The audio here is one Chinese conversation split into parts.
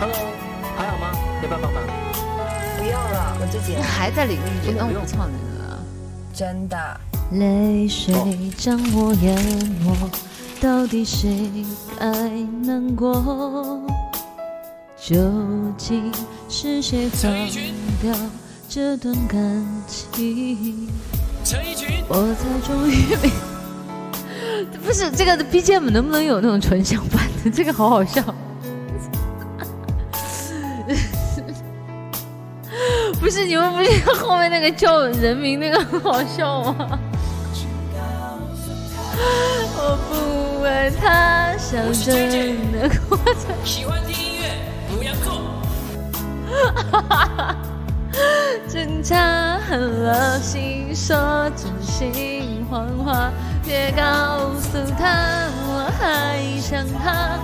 要不要帮忙？不要了，我自己来。还在淋雨，那我不唱那个。真的。泪水将我淹没，到底谁该难过？究竟是谁放掉这段感情？陈奕迅，我才终于明，不是这个的 BGM 能不能有那种纯享版的？这个好好笑。不是你们不觉得后面那个叫人名那个好笑吗？我不爱他，想真的过着。喜欢听音乐，不要做。挣扎狠了心，说真心谎话，别告诉他我还想他，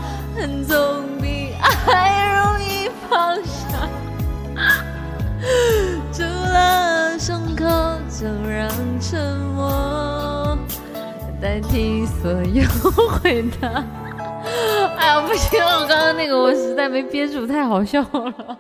代替所有回答。哎呀，不行，我刚刚那个我实在没憋住，太好笑了。